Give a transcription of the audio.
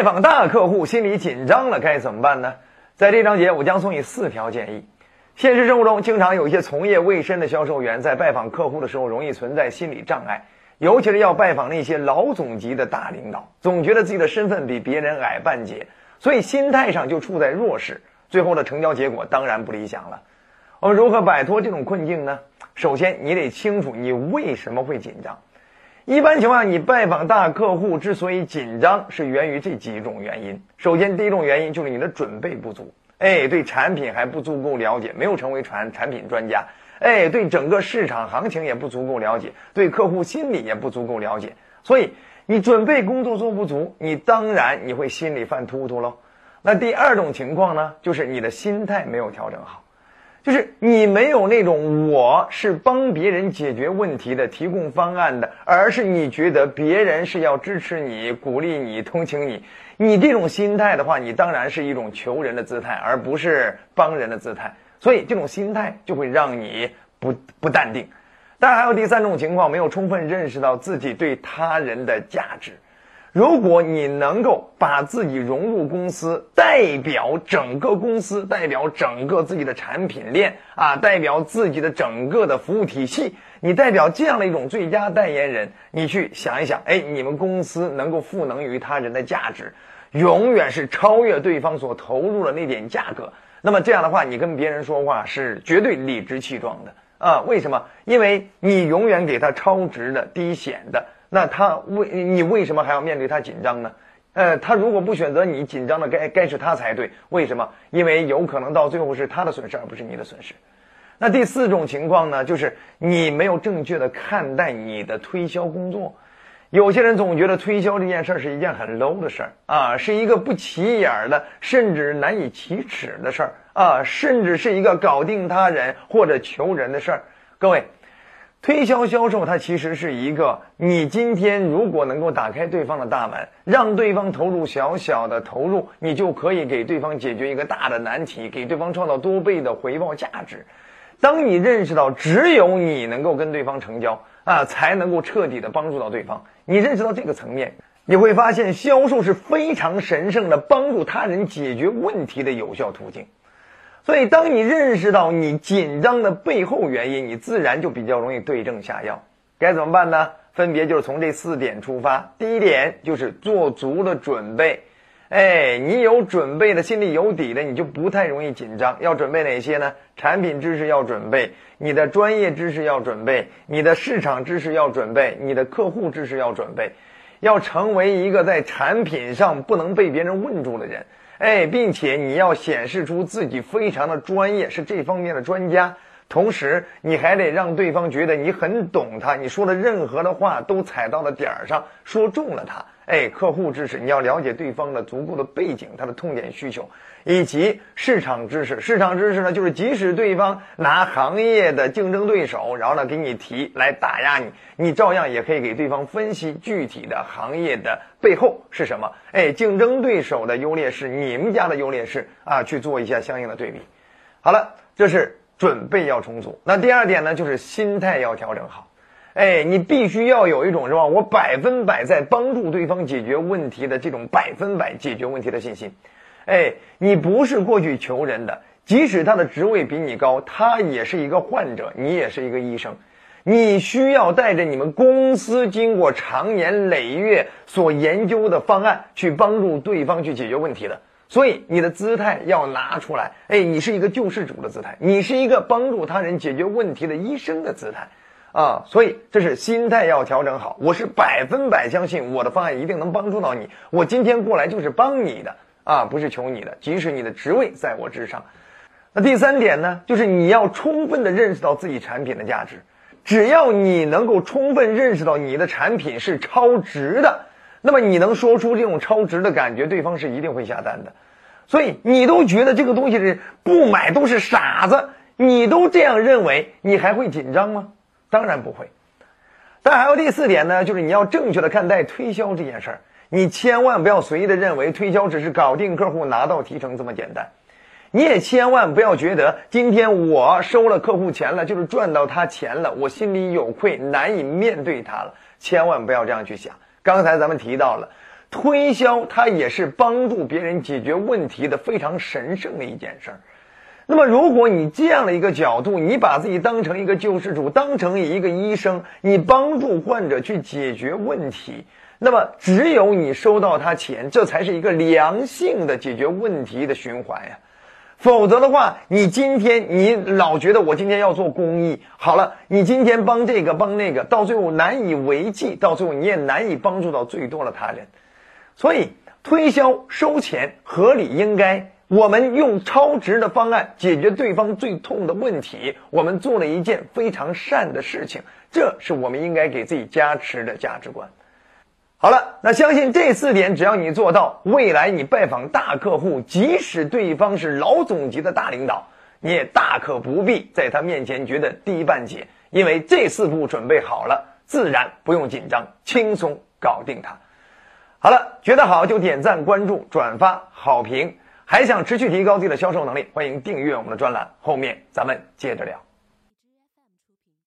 拜访大客户，心里紧张了，该怎么办呢？在这章节，我将送你四条建议。现实生活中，经常有一些从业未深的销售员在拜访客户的时候，容易存在心理障碍，尤其是要拜访那些老总级的大领导，总觉得自己的身份比别人矮半截，所以心态上就处在弱势，最后的成交结果当然不理想了。我们如何摆脱这种困境呢？首先，你得清楚你为什么会紧张。一般情况下，你拜访大客户之所以紧张，是源于这几种原因。首先，第一种原因就是你的准备不足，哎，对产品还不足够了解，没有成为产产品专家，哎，对整个市场行情也不足够了解，对客户心理也不足够了解，所以你准备工作做不足，你当然你会心里犯突突喽。那第二种情况呢，就是你的心态没有调整好。就是你没有那种我是帮别人解决问题的、提供方案的，而是你觉得别人是要支持你、鼓励你、同情你。你这种心态的话，你当然是一种求人的姿态，而不是帮人的姿态。所以这种心态就会让你不不淡定。当然还有第三种情况，没有充分认识到自己对他人的价值。如果你能够把自己融入公司，代表整个公司，代表整个自己的产品链啊，代表自己的整个的服务体系，你代表这样的一种最佳代言人，你去想一想，哎，你们公司能够赋能于他人的价值，永远是超越对方所投入的那点价格。那么这样的话，你跟别人说话是绝对理直气壮的啊？为什么？因为你永远给他超值的、低显的。那他为你为什么还要面对他紧张呢？呃，他如果不选择你，紧张的该该是他才对。为什么？因为有可能到最后是他的损失，而不是你的损失。那第四种情况呢，就是你没有正确的看待你的推销工作。有些人总觉得推销这件事儿是一件很 low 的事儿啊，是一个不起眼的，甚至难以启齿的事儿啊，甚至是一个搞定他人或者求人的事儿。各位。推销销售，它其实是一个，你今天如果能够打开对方的大门，让对方投入小小的投入，你就可以给对方解决一个大的难题，给对方创造多倍的回报价值。当你认识到只有你能够跟对方成交啊，才能够彻底的帮助到对方，你认识到这个层面，你会发现销售是非常神圣的，帮助他人解决问题的有效途径。所以，当你认识到你紧张的背后原因，你自然就比较容易对症下药。该怎么办呢？分别就是从这四点出发。第一点就是做足了准备。哎，你有准备的，心里有底的，你就不太容易紧张。要准备哪些呢？产品知识要准备，你的专业知识要准备，你的市场知识要准备，你的客户知识要准备，要成为一个在产品上不能被别人问住的人。哎，并且你要显示出自己非常的专业，是这方面的专家。同时，你还得让对方觉得你很懂他，你说的任何的话都踩到了点儿上，说中了他。哎，客户知识你要了解对方的足够的背景，他的痛点需求，以及市场知识。市场知识呢，就是即使对方拿行业的竞争对手，然后呢给你提来打压你，你照样也可以给对方分析具体的行业的背后是什么。哎，竞争对手的优劣势，你们家的优劣势啊，去做一下相应的对比。好了，这是准备要充足。那第二点呢，就是心态要调整好。哎，你必须要有一种是吧？我百分百在帮助对方解决问题的这种百分百解决问题的信心。哎，你不是过去求人的，即使他的职位比你高，他也是一个患者，你也是一个医生。你需要带着你们公司经过长年累月所研究的方案去帮助对方去解决问题的。所以你的姿态要拿出来。哎，你是一个救世主的姿态，你是一个帮助他人解决问题的医生的姿态。啊，所以这是心态要调整好。我是百分百相信我的方案一定能帮助到你。我今天过来就是帮你的啊，不是求你的。即使你的职位在我之上，那第三点呢，就是你要充分的认识到自己产品的价值。只要你能够充分认识到你的产品是超值的，那么你能说出这种超值的感觉，对方是一定会下单的。所以你都觉得这个东西是不买都是傻子，你都这样认为，你还会紧张吗？当然不会，但还有第四点呢，就是你要正确的看待推销这件事儿。你千万不要随意的认为推销只是搞定客户拿到提成这么简单，你也千万不要觉得今天我收了客户钱了就是赚到他钱了，我心里有愧难以面对他了。千万不要这样去想。刚才咱们提到了，推销它也是帮助别人解决问题的非常神圣的一件事儿。那么，如果你这样的一个角度，你把自己当成一个救世主，当成一个医生，你帮助患者去解决问题，那么只有你收到他钱，这才是一个良性的解决问题的循环呀。否则的话，你今天你老觉得我今天要做公益，好了，你今天帮这个帮那个，到最后难以为继，到最后你也难以帮助到最多的他人。所以，推销收钱合理应该，我们用超值的方案解决对方最痛的问题，我们做了一件非常善的事情，这是我们应该给自己加持的价值观。好了，那相信这四点，只要你做到，未来你拜访大客户，即使对方是老总级的大领导，你也大可不必在他面前觉得低半截，因为这四步准备好了，自然不用紧张，轻松搞定他。好了，觉得好就点赞、关注、转发、好评，还想持续提高自己的销售能力，欢迎订阅我们的专栏，后面咱们接着聊。